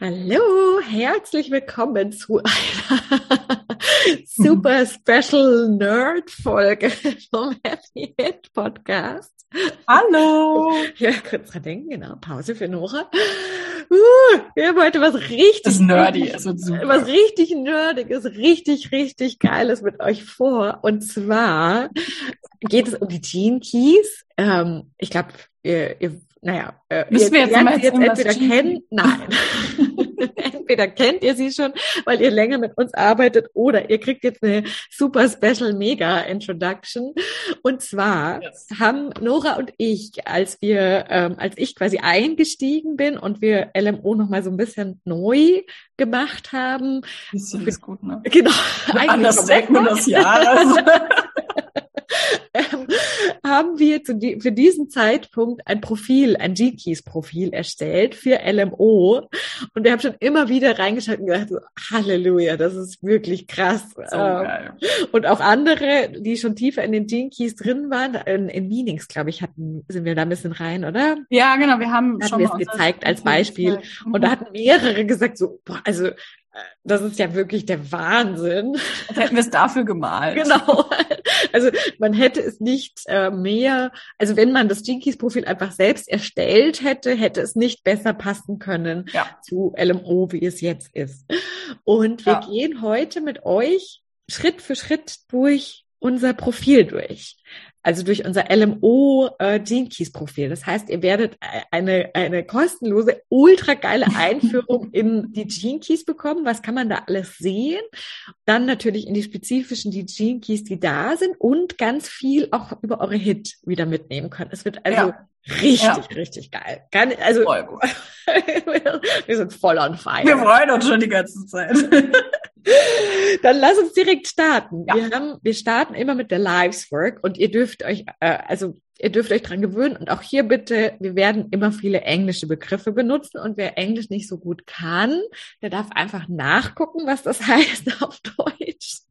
Hallo, herzlich willkommen zu einer super special Nerd-Folge vom Happy Hit Podcast. Hallo! Ja, kurz dran denken, genau. Pause für Nora. Uh, wir haben heute was richtig. Das ist nerdy, es wird super. Was richtig nerdiges, richtig, richtig geiles mit euch vor. Und zwar geht es um die Gene Keys. Ähm, ich glaube, ihr, ihr naja, äh, Müssen wir jetzt, mal jetzt entweder kennen, nein. entweder kennt ihr sie schon, weil ihr länger mit uns arbeitet, oder ihr kriegt jetzt eine super special mega Introduction. Und zwar yes. haben Nora und ich, als wir, ähm, als ich quasi eingestiegen bin und wir LMO noch mal so ein bisschen neu gemacht haben. Bisschen ist gut, ne? Genau. Anders Segment des Jahres. ähm, haben wir zu die, für diesen Zeitpunkt ein Profil, ein G-Keys-Profil erstellt für LMO. Und wir haben schon immer wieder reingeschaut und gedacht, so, Halleluja, das ist wirklich krass. So ähm, und auch andere, die schon tiefer in den Gene-Keys drin waren, in, in Meanings, glaube ich, hatten, sind wir da ein bisschen rein, oder? Ja, genau, wir haben hatten schon wir es gezeigt als Beispiel. Und da hatten mehrere gesagt, so, boah, also das ist ja wirklich der Wahnsinn. Als hätten wir es dafür gemalt. Genau. Also man hätte es nicht äh, mehr, also wenn man das Jinkies-Profil einfach selbst erstellt hätte, hätte es nicht besser passen können ja. zu LMO, wie es jetzt ist. Und wir ja. gehen heute mit euch Schritt für Schritt durch unser Profil durch also durch unser LMO äh, Gene Keys Profil. Das heißt, ihr werdet äh, eine, eine kostenlose, ultra geile Einführung in die Gene Keys bekommen. Was kann man da alles sehen? Dann natürlich in die spezifischen die Gene Keys, die da sind und ganz viel auch über eure Hit wieder mitnehmen können. Es wird also ja. Richtig, ja. richtig geil. Kann, also, wir sind voll on fire. Wir freuen uns schon die ganze Zeit. Dann lass uns direkt starten. Ja. Wir haben, wir starten immer mit der Lives Work und ihr dürft euch, äh, also ihr dürft euch dran gewöhnen und auch hier bitte, wir werden immer viele englische Begriffe benutzen und wer Englisch nicht so gut kann, der darf einfach nachgucken, was das heißt auf Deutsch.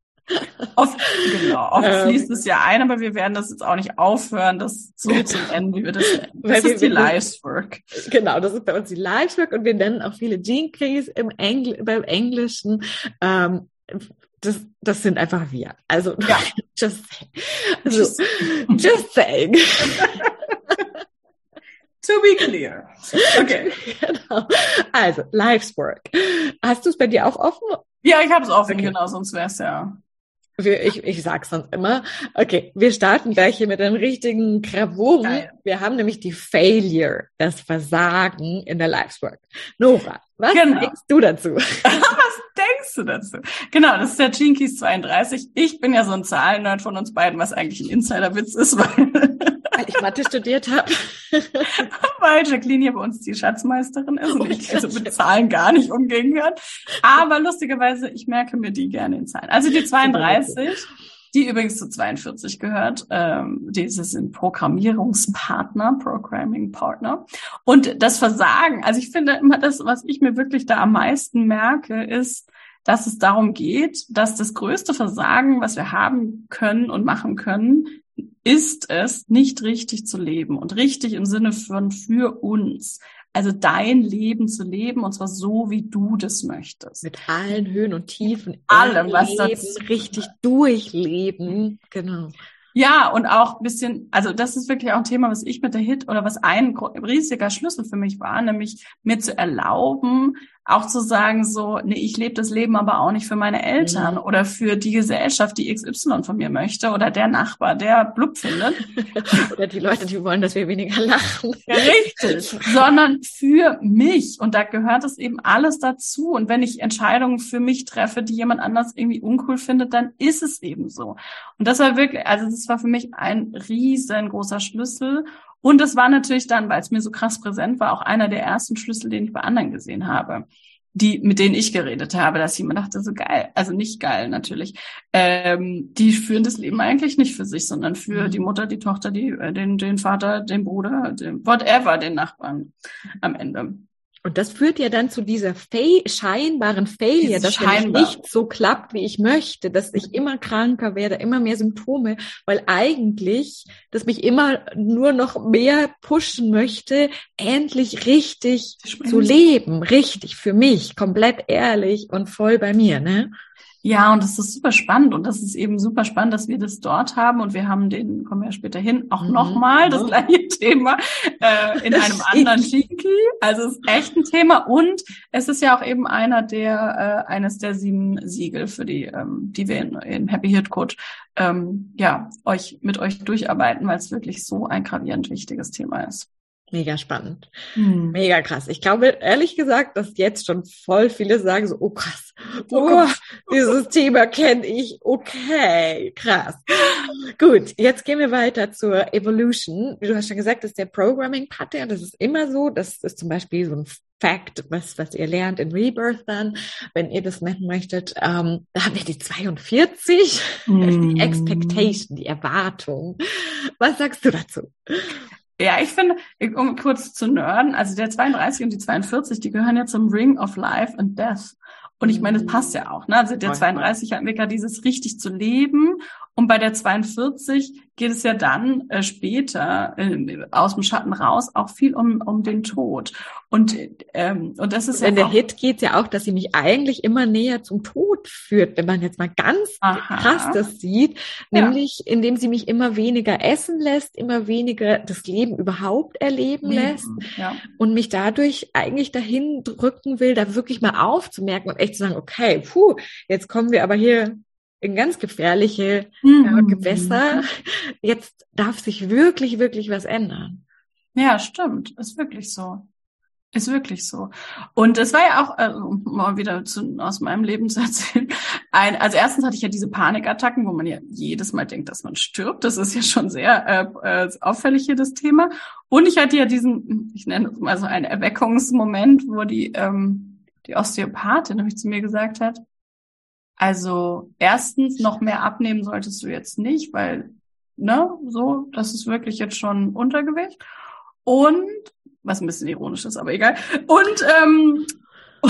Oft, genau, oft ähm, fließt es ja ein, aber wir werden das jetzt auch nicht aufhören, das so zu nennen, wie wir das nennen. Das ist die Liveswork. Genau, das ist bei uns die Liveswork und wir nennen auch viele Keys im Engl beim Englischen. Ähm, das, das sind einfach wir. Also, ja. just, also, just, just saying. To be clear. Okay. Genau. Also, Liveswork. Hast du es bei dir auch offen? Ja, ich habe es offen, okay. genau, sonst wäre es ja wir, ich, ich sag's sonst immer. Okay, wir starten gleich hier mit einem richtigen Gravum. Wir haben nämlich die Failure, das Versagen in der Lifework. Nora, was genau. denkst du dazu? was denkst du dazu? Genau, das ist der Jinkies 32. Ich bin ja so ein Zahlennerd von uns beiden, was eigentlich ein Insiderwitz ist, weil ich Mathe studiert habe. Weil Jacqueline hier bei uns die Schatzmeisterin ist und ich also mit Zahlen gar nicht umgehen kann. Aber lustigerweise, ich merke mir die gerne in Zahlen. Also die 32, die übrigens zu 42 gehört, ähm, diese sind Programmierungspartner, Programming Partner. Und das Versagen, also ich finde immer das, was ich mir wirklich da am meisten merke, ist, dass es darum geht, dass das größte Versagen, was wir haben können und machen können, ist es, nicht richtig zu leben und richtig im Sinne von für uns. Also dein Leben zu leben und zwar so, wie du das möchtest. Mit allen Höhen und Tiefen. Allem, was das richtig durchleben. Genau. Ja, und auch ein bisschen, also das ist wirklich auch ein Thema, was ich mit der Hit oder was ein riesiger Schlüssel für mich war, nämlich mir zu erlauben, auch zu sagen so, nee, ich lebe das Leben aber auch nicht für meine Eltern mhm. oder für die Gesellschaft, die XY von mir möchte oder der Nachbar, der blub findet. oder die Leute, die wollen, dass wir weniger lachen. Richtig. Sondern für mich. Und da gehört es eben alles dazu. Und wenn ich Entscheidungen für mich treffe, die jemand anders irgendwie uncool findet, dann ist es eben so. Und das war wirklich, also das war für mich ein riesengroßer Schlüssel. Und es war natürlich dann, weil es mir so krass präsent war, auch einer der ersten Schlüssel, den ich bei anderen gesehen habe, die, mit denen ich geredet habe, dass ich immer dachte, so geil, also nicht geil natürlich. Ähm, die führen das Leben eigentlich nicht für sich, sondern für mhm. die Mutter, die Tochter, die, äh, den, den Vater, den Bruder, den, whatever, den Nachbarn am Ende. Und das führt ja dann zu dieser fail scheinbaren Failure, dass Scheinbar. nicht so klappt, wie ich möchte, dass ich immer kranker werde, immer mehr Symptome, weil eigentlich das mich immer nur noch mehr pushen möchte, endlich richtig zu leben, richtig für mich, komplett ehrlich und voll bei mir, ne? Ja, und das ist super spannend und das ist eben super spannend, dass wir das dort haben und wir haben den, kommen wir später hin, auch mhm. nochmal das gleiche Thema äh, in einem anderen Shinki. Also es ist echt ein Thema und es ist ja auch eben einer der, äh, eines der sieben Siegel für die, ähm, die wir in, in Happy Hit Coach ähm, ja, euch mit euch durcharbeiten, weil es wirklich so ein gravierend wichtiges Thema ist. Mega spannend. Hm. Mega krass. Ich glaube, ehrlich gesagt, dass jetzt schon voll viele sagen so, oh krass, oh, oh dieses Thema kenne ich. Okay, krass. Gut, jetzt gehen wir weiter zur Evolution. Wie du hast schon gesagt, das ist der Programming-Pattern. Das ist immer so. Das ist zum Beispiel so ein Fact, was, was ihr lernt in Rebirth dann, wenn ihr das nennen möchtet. Ähm, da haben wir die 42, mm. die Expectation, die Erwartung. Was sagst du dazu? Ja, ich finde, um kurz zu nerden, also der 32 und die 42, die gehören ja zum Ring of Life and Death. Und ich meine, das passt ja auch. Ne? Also der 32 hat Mega dieses richtig zu leben. Und bei der 42 geht es ja dann äh, später äh, aus dem Schatten raus auch viel um, um den Tod. Und, ähm, und das ist und ja. In der Hit geht ja auch, dass sie mich eigentlich immer näher zum Tod führt, wenn man jetzt mal ganz Aha. krass das sieht. Nämlich, ja. indem sie mich immer weniger essen lässt, immer weniger das Leben überhaupt erleben Leben. lässt. Ja. Und mich dadurch eigentlich dahin drücken will, da wirklich mal aufzumerken und echt zu sagen, okay, puh, jetzt kommen wir aber hier ganz gefährliche mhm. Gewässer. Jetzt darf sich wirklich, wirklich was ändern. Ja, stimmt. Ist wirklich so. Ist wirklich so. Und es war ja auch, äh, um mal wieder zu, aus meinem Leben zu erzählen, ein, also erstens hatte ich ja diese Panikattacken, wo man ja jedes Mal denkt, dass man stirbt. Das ist ja schon sehr äh, äh, auffällig hier das Thema. Und ich hatte ja diesen, ich nenne es mal so einen Erweckungsmoment, wo die, ähm, die Osteopathin nämlich zu mir gesagt hat, also erstens, noch mehr abnehmen solltest du jetzt nicht, weil, ne, so, das ist wirklich jetzt schon Untergewicht. Und, was ein bisschen ironisch ist, aber egal. Und, ähm,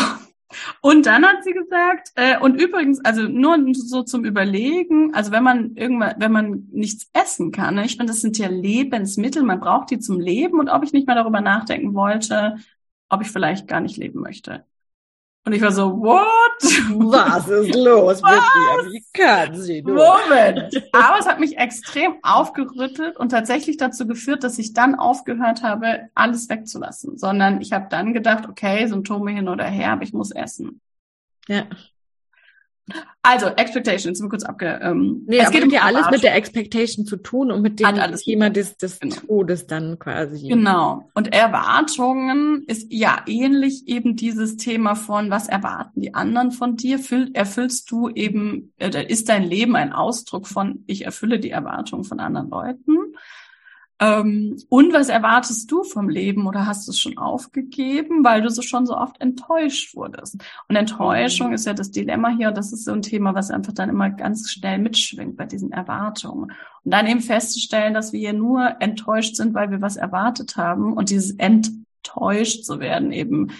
und dann hat sie gesagt, äh, und übrigens, also nur so zum Überlegen, also wenn man irgendwann, wenn man nichts essen kann, ne, ich meine, das sind ja Lebensmittel, man braucht die zum Leben und ob ich nicht mal darüber nachdenken wollte, ob ich vielleicht gar nicht leben möchte. Und ich war so, what? Was ist los Was? mit dir? Wie kann sie nur? Moment. Aber es hat mich extrem aufgerüttelt und tatsächlich dazu geführt, dass ich dann aufgehört habe, alles wegzulassen. Sondern ich habe dann gedacht, okay, Symptome hin oder her, aber ich muss essen. Ja. Also, Expectation, jetzt sind wir kurz abge... Ähm, nee, es geht um ja alles mit der Expectation zu tun und mit dem Thema des, des genau. Todes dann quasi. Genau. Und Erwartungen ist ja ähnlich eben dieses Thema von, was erwarten die anderen von dir? Füll, erfüllst du eben, äh, ist dein Leben ein Ausdruck von, ich erfülle die Erwartungen von anderen Leuten? Ähm, und was erwartest du vom Leben oder hast du es schon aufgegeben, weil du so schon so oft enttäuscht wurdest? Und Enttäuschung ist ja das Dilemma hier und das ist so ein Thema, was einfach dann immer ganz schnell mitschwingt bei diesen Erwartungen. Und dann eben festzustellen, dass wir hier nur enttäuscht sind, weil wir was erwartet haben und dieses enttäuscht zu werden eben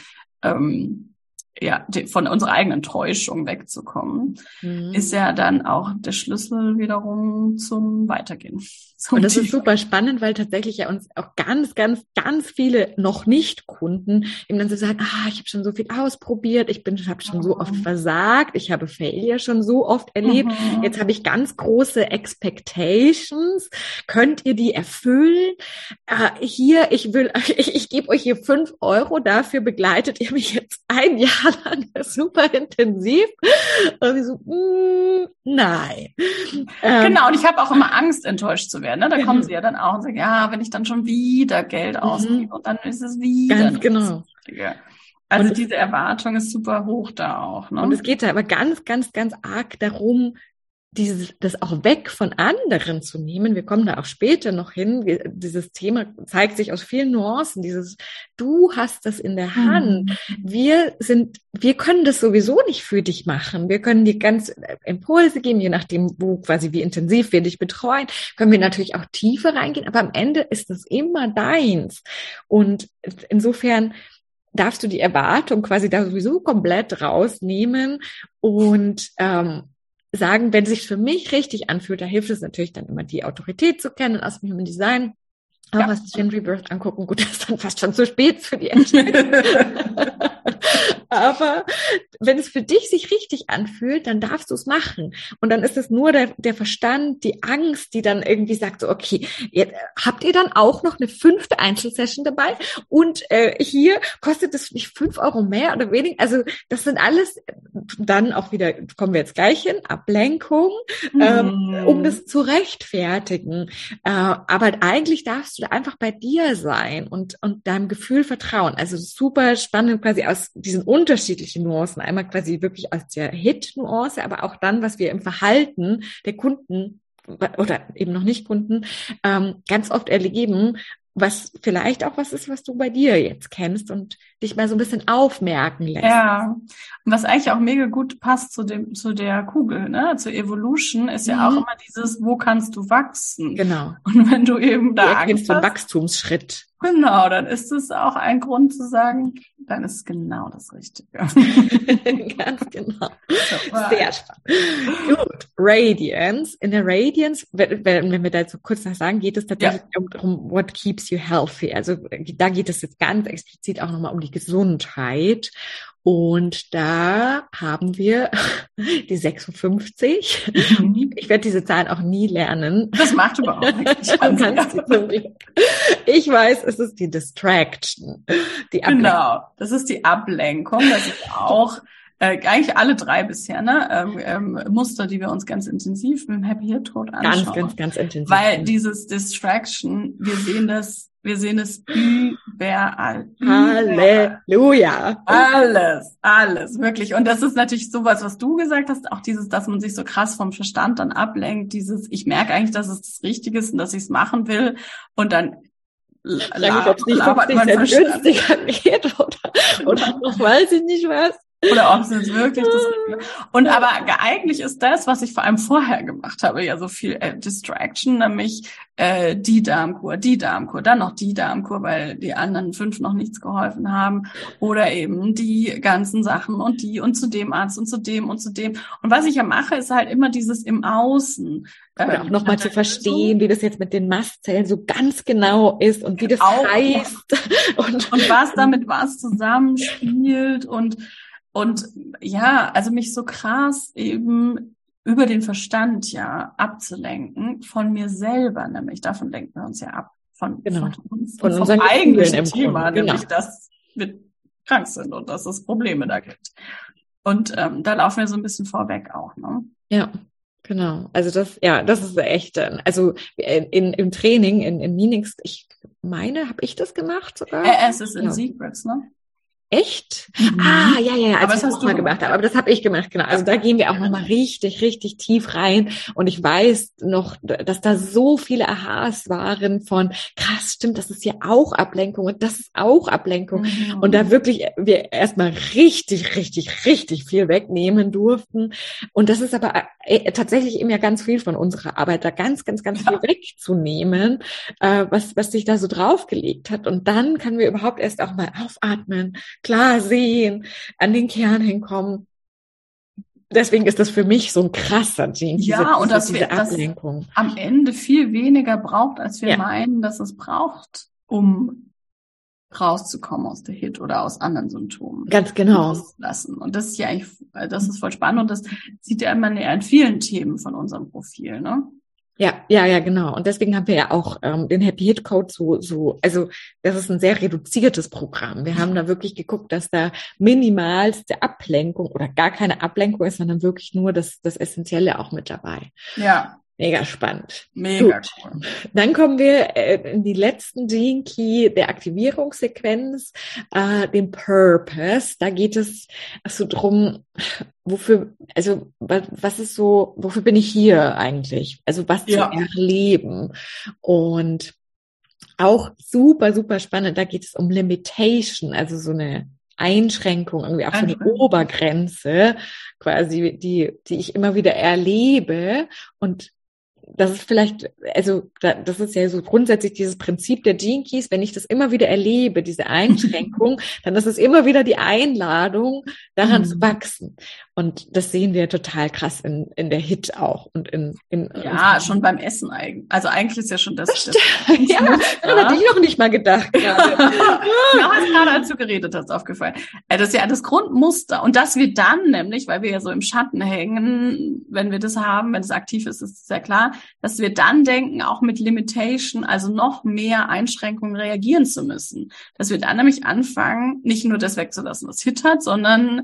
ähm, ja, von unserer eigenen Täuschung wegzukommen, mhm. ist ja dann auch der Schlüssel wiederum zum Weitergehen. Zum und das ist super spannend, weil tatsächlich ja uns auch ganz, ganz, ganz viele noch nicht Kunden eben dann so sagen, ah, ich habe schon so viel ausprobiert, ich bin, habe schon so oft mhm. versagt, ich habe Failure schon so oft erlebt, mhm. jetzt habe ich ganz große Expectations, könnt ihr die erfüllen? Äh, hier, ich will, ich, ich gebe euch hier fünf Euro, dafür begleitet ihr mich jetzt ein Jahr lang super intensiv. Und ich so, mm, nein. Ähm, genau, und ich habe auch immer Angst, enttäuscht zu werden. Ne? Da kommen genau. sie ja dann auch und sagen, ja, wenn ich dann schon wieder Geld mhm. ausgebe und dann ist es wieder. Ganz genau. Also und diese Erwartung ist super hoch da auch. Ne? Und es geht da aber ganz, ganz, ganz arg darum, dieses, das auch weg von anderen zu nehmen. Wir kommen da auch später noch hin. Dieses Thema zeigt sich aus vielen Nuancen. Dieses, du hast das in der Hand. Mhm. Wir sind, wir können das sowieso nicht für dich machen. Wir können dir ganz Impulse geben, je nachdem, wo quasi wie intensiv wir dich betreuen, können wir natürlich auch tiefer reingehen. Aber am Ende ist das immer deins. Und insofern, darfst du die Erwartung quasi da sowieso komplett rausnehmen und ähm, sagen, wenn es sich für mich richtig anfühlt, da hilft es natürlich dann immer die Autorität zu kennen aus dem Human Design. Auch ja. was Gen Rebirth angucken. Gut, das ist dann fast schon zu spät für die Entscheidung. Aber wenn es für dich sich richtig anfühlt, dann darfst du es machen. Und dann ist es nur der, der Verstand, die Angst, die dann irgendwie sagt, so, okay, jetzt, habt ihr dann auch noch eine fünfte Einzelsession dabei? Und äh, hier kostet es nicht fünf Euro mehr oder weniger. Also das sind alles dann auch wieder, kommen wir jetzt gleich hin, Ablenkung, mm. ähm, um das zu rechtfertigen. Äh, aber eigentlich darfst du einfach bei dir sein und, und deinem Gefühl vertrauen. Also super spannend quasi aus diesen unterschiedlichen Nuancen. Einmal quasi wirklich als der Hit-Nuance, aber auch dann, was wir im Verhalten der Kunden oder eben noch nicht Kunden ähm, ganz oft erleben, was vielleicht auch was ist, was du bei dir jetzt kennst und dich mal so ein bisschen aufmerken lässt. Ja, und was eigentlich auch mega gut passt zu dem zu der Kugel, ne, zur Evolution, ist ja mhm. auch immer dieses, wo kannst du wachsen? Genau. Und wenn du eben da du Angst hast, Wachstumsschritt. Genau, dann ist es auch ein Grund zu sagen, dann ist genau das Richtige. Ganz genau. Sehr spannend. Gut, Radiance. In der Radiance, wenn, wenn wir dazu kurz noch sagen, geht es tatsächlich ja. um, what keeps you healthy. Also da geht es jetzt ganz explizit auch nochmal um die Gesundheit. Und da haben wir die 56. Mhm. Ich werde diese Zahlen auch nie lernen. Das macht überhaupt nichts. Ich weiß, es ist die Distraction. Die genau, das ist die Ablenkung. Das ist auch äh, eigentlich alle drei bisher, ne? Ähm, ähm, Muster, die wir uns ganz intensiv mit dem Happy Hit Tod anschauen. Ganz, ganz, ganz intensiv. Weil dieses Distraction, wir sehen das wir sehen es überall. Halleluja. Alles, alles, wirklich. Und das ist natürlich sowas, was du gesagt hast, auch dieses, dass man sich so krass vom Verstand dann ablenkt, dieses, ich merke eigentlich, dass es das Richtige ist und dass ich es machen will. Und dann labert, labert man Verstand. Geht oder, oder noch weiß ich nicht was. Oder ob es jetzt wirklich das Und aber eigentlich ist das, was ich vor allem vorher gemacht habe, ja so viel äh, Distraction, nämlich äh, die Darmkur, die Darmkur, dann noch die Darmkur, weil die anderen fünf noch nichts geholfen haben. Oder eben die ganzen Sachen und die und zu dem Arzt und zu dem und zu dem. Und was ich ja mache, ist halt immer dieses im Außen. Oder auch nochmal zu verstehen, so, wie das jetzt mit den Mastzellen so ganz genau ist und wie das auch, heißt. Und, und was damit was zusammenspielt und und ja, also mich so krass eben über den Verstand ja abzulenken von mir selber, nämlich davon lenken wir uns ja ab von, genau. von uns, von unserem eigentlichen Thema, genau. nämlich dass wir krank sind und dass es Probleme da gibt. Und ähm, da laufen wir so ein bisschen vorweg auch, ne? Ja. Genau, also das, ja, das ist echt, äh, also in, im Training, in, in Meetings, ich meine, habe ich das gemacht sogar? Äh, es ist in ja. Secrets, ne? Echt? Mhm. Ah, ja, ja, ja, als aber das hast du mal gemacht habe. Aber das habe ich gemacht, genau. Also da gehen wir auch nochmal richtig, richtig tief rein. Und ich weiß noch, dass da so viele Aha's waren von, krass, stimmt, das ist ja auch Ablenkung und das ist auch Ablenkung. Mhm. Und da wirklich wir erstmal richtig, richtig, richtig viel wegnehmen durften. Und das ist aber äh, tatsächlich eben ja ganz viel von unserer Arbeit, da ganz, ganz, ganz ja. viel wegzunehmen, äh, was, was sich da so draufgelegt hat. Und dann können wir überhaupt erst auch mal aufatmen klar sehen, an den Kern hinkommen. Deswegen ist das für mich so ein krasser Gene. Ja, diese, und dass wir Ablenkung. Das am Ende viel weniger braucht, als wir ja. meinen, dass es braucht, um rauszukommen aus der Hit oder aus anderen Symptomen. Ganz genau. Lassen. Und das ist ja eigentlich, das ist voll spannend und das sieht ja immer in vielen Themen von unserem Profil, ne? Ja, ja, ja, genau. Und deswegen haben wir ja auch ähm, den Happy Hit Code so, so, also das ist ein sehr reduziertes Programm. Wir haben da wirklich geguckt, dass da minimalste Ablenkung oder gar keine Ablenkung ist, sondern wirklich nur das, das Essentielle auch mit dabei. Ja. Mega spannend. Mega Gut. cool. Dann kommen wir äh, in die letzten Gene Key der Aktivierungssequenz, äh, den Purpose. Da geht es so drum, wofür, also was, was ist so, wofür bin ich hier eigentlich? Also was ja. zu erleben. Und auch super, super spannend, da geht es um Limitation, also so eine Einschränkung, irgendwie auch so eine Obergrenze, quasi, die, die ich immer wieder erlebe und das ist vielleicht, also das ist ja so grundsätzlich dieses Prinzip der Keys, wenn ich das immer wieder erlebe, diese Einschränkung, dann ist es immer wieder die Einladung, daran mhm. zu wachsen. Und das sehen wir total krass in, in der Hit auch und in, in ja schon beim Essen eigentlich. Also eigentlich ist ja schon das. das, das ja, das hatte ich noch nicht mal gedacht. ja, hast gerade als du geredet hast aufgefallen. Äh, das ist ja das Grundmuster und dass wir dann nämlich, weil wir ja so im Schatten hängen, wenn wir das haben, wenn es aktiv ist, ist es ja klar, dass wir dann denken, auch mit Limitation, also noch mehr Einschränkungen reagieren zu müssen. Dass wir dann nämlich anfangen, nicht nur das wegzulassen, was Hit hat, sondern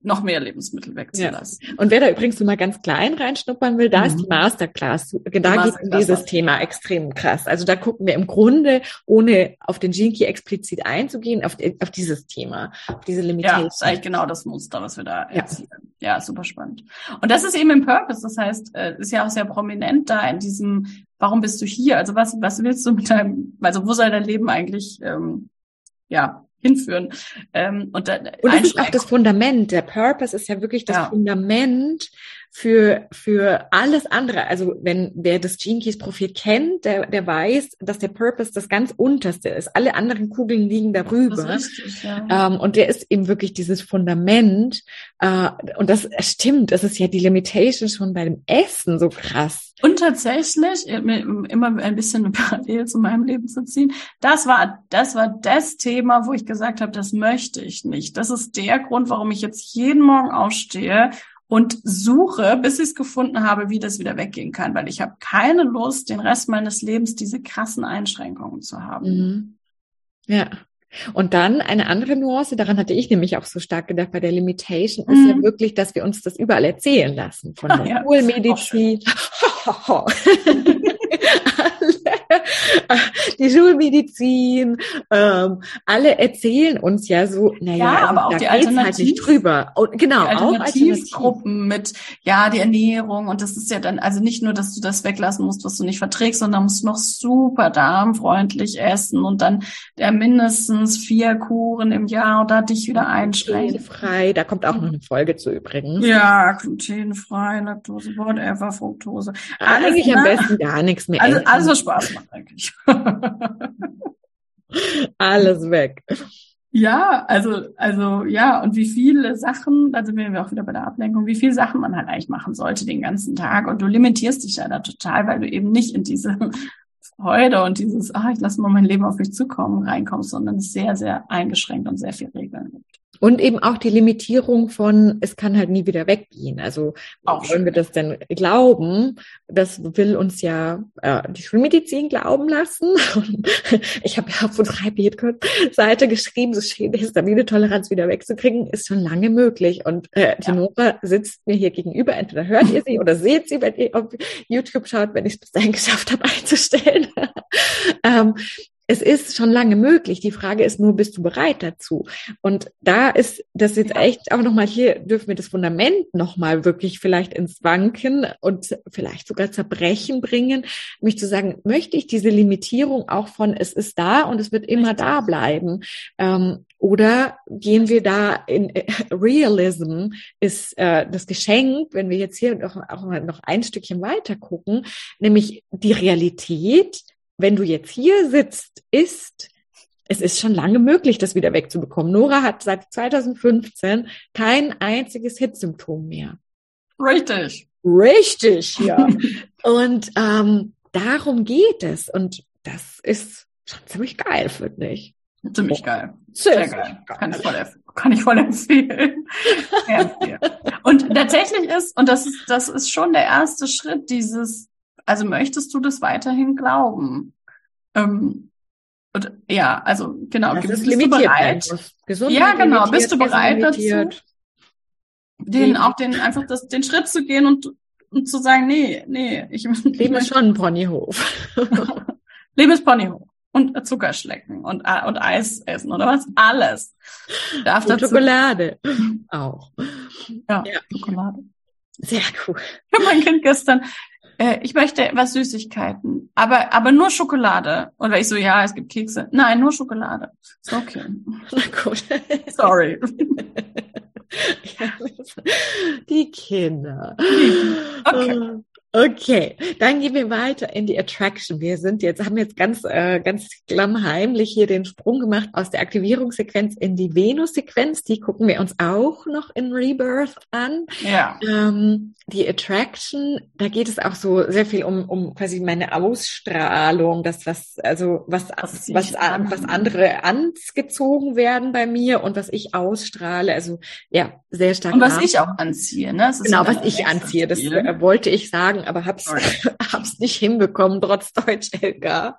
noch mehr Lebensmittel wegzulassen. Ja. Und wer da übrigens mal ganz klein reinschnuppern will, da mhm. ist die. Masterclass. Da die geht um dieses Thema extrem krass. Also da gucken wir im Grunde, ohne auf den Key explizit einzugehen, auf, auf dieses Thema, auf diese Limitation. Ja, das ist eigentlich genau das Muster, was wir da ja. erzielen. Ja, super spannend. Und das ist eben im Purpose. Das heißt, äh, ist ja auch sehr prominent da in diesem, warum bist du hier? Also was, was willst du mit deinem, also wo soll dein Leben eigentlich, ähm, ja, hinführen. Ähm, und, da, und das ist auch das Fundament. Der Purpose ist ja wirklich das ja. Fundament für, für alles andere. Also wenn wer das Gene Keys Profil kennt, der, der weiß, dass der Purpose das ganz unterste ist. Alle anderen Kugeln liegen darüber. Richtig, ja. ähm, und der ist eben wirklich dieses Fundament. Äh, und das stimmt, das ist ja die Limitation schon beim Essen so krass. Und tatsächlich, immer ein bisschen parallel zu meinem Leben zu ziehen, das war, das war das Thema, wo ich gesagt habe, das möchte ich nicht. Das ist der Grund, warum ich jetzt jeden Morgen aufstehe und suche, bis ich es gefunden habe, wie das wieder weggehen kann, weil ich habe keine Lust, den Rest meines Lebens diese krassen Einschränkungen zu haben. Mhm. Ja. Und dann eine andere Nuance, daran hatte ich nämlich auch so stark gedacht bei der Limitation, ist mhm. ja wirklich, dass wir uns das überall erzählen lassen von der ja, Schulmedizin. die Schulmedizin, ähm, alle erzählen uns ja so, naja, ja, also aber auch die Alternativ halt nicht drüber. Und, genau, die Alternativgruppen mit, ja, die Ernährung und das ist ja dann, also nicht nur, dass du das weglassen musst, was du nicht verträgst, sondern musst noch super darmfreundlich essen und dann der mindestens vier Kuren im Jahr oder dich wieder einschränken. Glutenfrei, da kommt auch noch eine Folge zu übrigens. Ja, glutenfrei, Laktose, whatever, Fructose. Alles, eigentlich am besten gar nichts mehr. Also, alles, was Spaß macht eigentlich. Alles weg. Ja, also, also, ja, und wie viele Sachen, da sind wir auch wieder bei der Ablenkung, wie viele Sachen man halt eigentlich machen sollte den ganzen Tag. Und du limitierst dich ja da total, weil du eben nicht in diese Freude und dieses, ah, ich lasse mal mein Leben auf mich zukommen, reinkommst, sondern es sehr, sehr eingeschränkt und sehr viel Regeln gibt. Und eben auch die Limitierung von, es kann halt nie wieder weggehen. Also auch wollen wir das denn glauben? Das will uns ja äh, die Schulmedizin glauben lassen. ich habe ja auf unserer Seite geschrieben, so Histamine-Toleranz wieder wegzukriegen, ist schon lange möglich. Und äh, die ja. Nora sitzt mir hier gegenüber. Entweder hört ihr sie oder seht sie, wenn ihr auf YouTube schaut, wenn ich es bis dahin geschafft habe einzustellen. ähm, es ist schon lange möglich. Die Frage ist nur, bist du bereit dazu? Und da ist das jetzt echt auch nochmal hier, dürfen wir das Fundament nochmal wirklich vielleicht ins Wanken und vielleicht sogar Zerbrechen bringen, mich zu sagen, möchte ich diese Limitierung auch von, es ist da und es wird immer da bleiben? Ähm, oder gehen wir da in äh, Realism ist äh, das Geschenk, wenn wir jetzt hier noch, auch noch ein Stückchen weiter gucken, nämlich die Realität wenn du jetzt hier sitzt, ist es ist schon lange möglich, das wieder wegzubekommen. Nora hat seit 2015 kein einziges Hitzsymptom mehr. Richtig. Richtig, ja. und ähm, darum geht es. Und das ist schon ziemlich geil, finde ich. Ziemlich geil. Sehr, geil. Kann, ich voll, kann ich voll empfehlen. und tatsächlich ist, und das ist, das ist schon der erste Schritt, dieses, also möchtest du das weiterhin glauben? Ähm, und, ja, also genau. Das bist ist du bereit? ja, genau. Bist du bereit dazu? Den auch den einfach das, den Schritt zu gehen und, und zu sagen, nee, nee, ich Leben ist schon ein Ponyhof. Leben ist Ponyhof und Zucker schlecken und, äh, und Eis essen oder was? Alles. Darf und dazu. Schokolade auch. Ja, ja, Schokolade. Sehr cool. Ich habe mein Kind gestern, äh, ich möchte was Süßigkeiten, aber, aber nur Schokolade. Und weil ich so, ja, es gibt Kekse. Nein, nur Schokolade. Ist okay. Na gut. Sorry. Die Kinder. Okay. Okay, dann gehen wir weiter in die Attraction. Wir sind jetzt, haben jetzt ganz, äh, ganz klammheimlich hier den Sprung gemacht aus der Aktivierungssequenz in die Venus-Sequenz. Die gucken wir uns auch noch in Rebirth an. Ja. Ähm, die Attraction, da geht es auch so sehr viel um, um quasi meine Ausstrahlung, das was, also was, was, was, was andere angezogen werden bei mir und was ich ausstrahle. Also ja, sehr stark. Und was nach. ich auch anziehe, ne? Genau, was ich anziehe, das äh, wollte ich sagen sagen, aber hab's, hab's nicht hinbekommen, trotz Deutsch LK.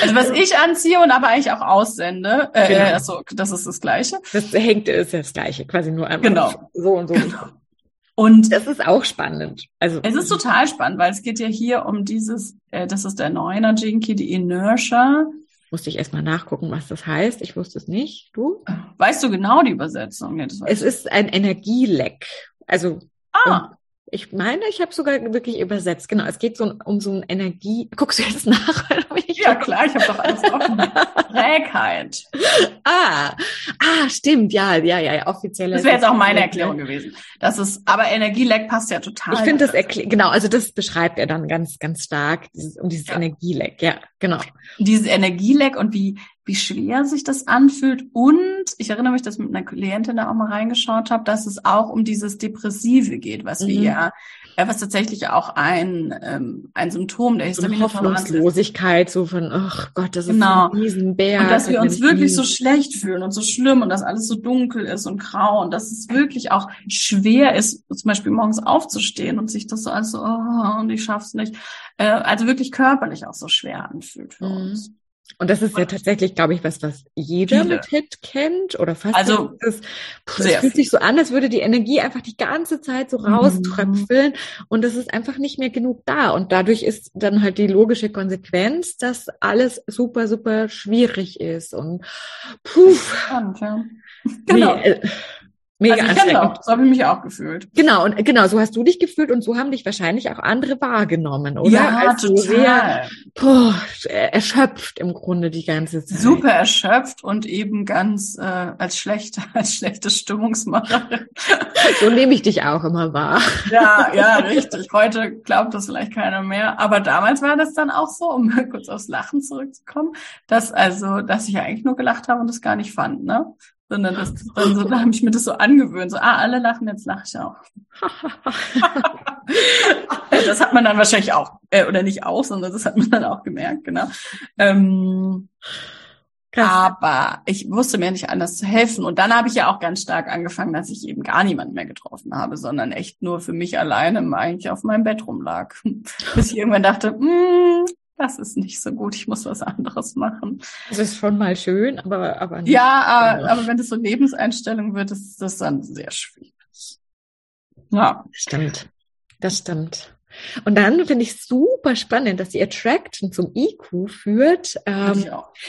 Also was ich anziehe und aber eigentlich auch aussende, äh, genau. also, das ist das Gleiche. Das hängt, ist das Gleiche, quasi nur einmal genau. so und so. Genau. Und das ist auch spannend. Also es ist total spannend, weil es geht ja hier um dieses, äh, das ist der Neuner Jinky, die Inertia. Musste ich erstmal nachgucken, was das heißt. Ich wusste es nicht. Du? Weißt du genau die Übersetzung? Ja, es ist ein Energieleck. Also ah. Ich meine, ich habe sogar wirklich übersetzt. Genau, es geht so um so ein Energie. Guckst du jetzt nach? ja, klar, ich habe doch alles offen. Trägheit. Ah, ah, stimmt, ja, ja, ja, offiziell. Das wäre jetzt auch meine Erklärung gewesen. Das ist, aber Energieleck passt ja total. Ich finde das erklärt, genau, also das beschreibt er dann ganz, ganz stark, dieses, um dieses ja. Energieleck, ja, genau. Dieses Energieleck und wie, wie schwer sich das anfühlt. Und ich erinnere mich, dass ich mit einer Klientin da auch mal reingeschaut habe, dass es auch um dieses Depressive geht, was mhm. wir ja, was tatsächlich auch ein, ähm, ein Symptom der Hoffnungslosigkeit, so von, ach Gott, das genau. ist ein Riesenberg. Und dass wir uns wirklich so schlecht fühlen und so schlimm und dass alles so dunkel ist und grau und dass es wirklich auch schwer ist, zum Beispiel morgens aufzustehen und sich das so alles so, oh, und ich schaff's nicht. Äh, also wirklich körperlich auch so schwer anfühlt für mhm. uns. Und das ist ja tatsächlich, glaube ich, was, was jeder Viele. mit Hit kennt oder fast. Also, es, fühlt sich so an, als würde die Energie einfach die ganze Zeit so mhm. rauströpfeln mhm. und es ist einfach nicht mehr genug da. Und dadurch ist dann halt die logische Konsequenz, dass alles super, super schwierig ist und puh. Spannend, ja. Genau. Nee, äh, Mega also anstrengend. Genau, so habe ich mich auch gefühlt. Genau, und genau, so hast du dich gefühlt und so haben dich wahrscheinlich auch andere wahrgenommen, oder? Ja, Als total. sehr boah, erschöpft im Grunde die ganze Zeit. Super erschöpft und eben ganz äh, als schlechte, als schlechte Stimmungsmacherin. so nehme ich dich auch immer wahr. Ja, ja, richtig. Heute glaubt das vielleicht keiner mehr. Aber damals war das dann auch so, um kurz aufs Lachen zurückzukommen, dass also, dass ich ja eigentlich nur gelacht habe und das gar nicht fand, ne? Sondern das dann so, da habe ich mir das so angewöhnt, so, ah, alle lachen, jetzt lache ich auch. das hat man dann wahrscheinlich auch, äh, oder nicht auch, sondern das hat man dann auch gemerkt, genau. Ähm, aber ich wusste mir nicht anders zu helfen. Und dann habe ich ja auch ganz stark angefangen, dass ich eben gar niemanden mehr getroffen habe, sondern echt nur für mich alleine eigentlich auf meinem Bett rumlag. Bis ich irgendwann dachte, mm, das ist nicht so gut, ich muss was anderes machen. Das ist schon mal schön, aber, aber nicht. Ja, aber, aber wenn das so Lebenseinstellung wird, ist das dann sehr schwierig. Ja. Stimmt. Das stimmt. Und dann finde ich super spannend, dass die Attraction zum IQ führt. Ähm,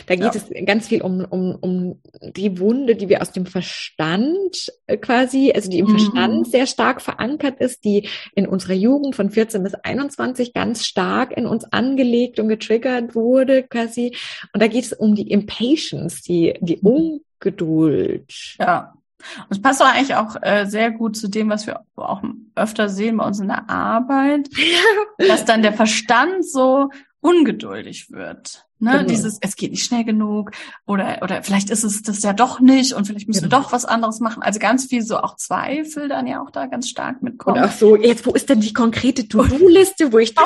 da geht ja. es ganz viel um, um, um die Wunde, die wir aus dem Verstand äh, quasi, also die im mhm. Verstand sehr stark verankert ist, die in unserer Jugend von 14 bis 21 ganz stark in uns angelegt und getriggert wurde quasi. Und da geht es um die Impatience, die, die mhm. Ungeduld. Ja. Und es passt doch eigentlich auch äh, sehr gut zu dem, was wir auch öfter sehen bei uns in der Arbeit, dass dann der Verstand so ungeduldig wird. Ne, genau. dieses, es geht nicht schnell genug oder, oder vielleicht ist es das ja doch nicht und vielleicht müssen genau. wir doch was anderes machen. Also ganz viel so auch Zweifel dann ja auch da ganz stark mitkommen. Und auch so, jetzt, wo ist denn die konkrete To-Do-Liste, wo ich das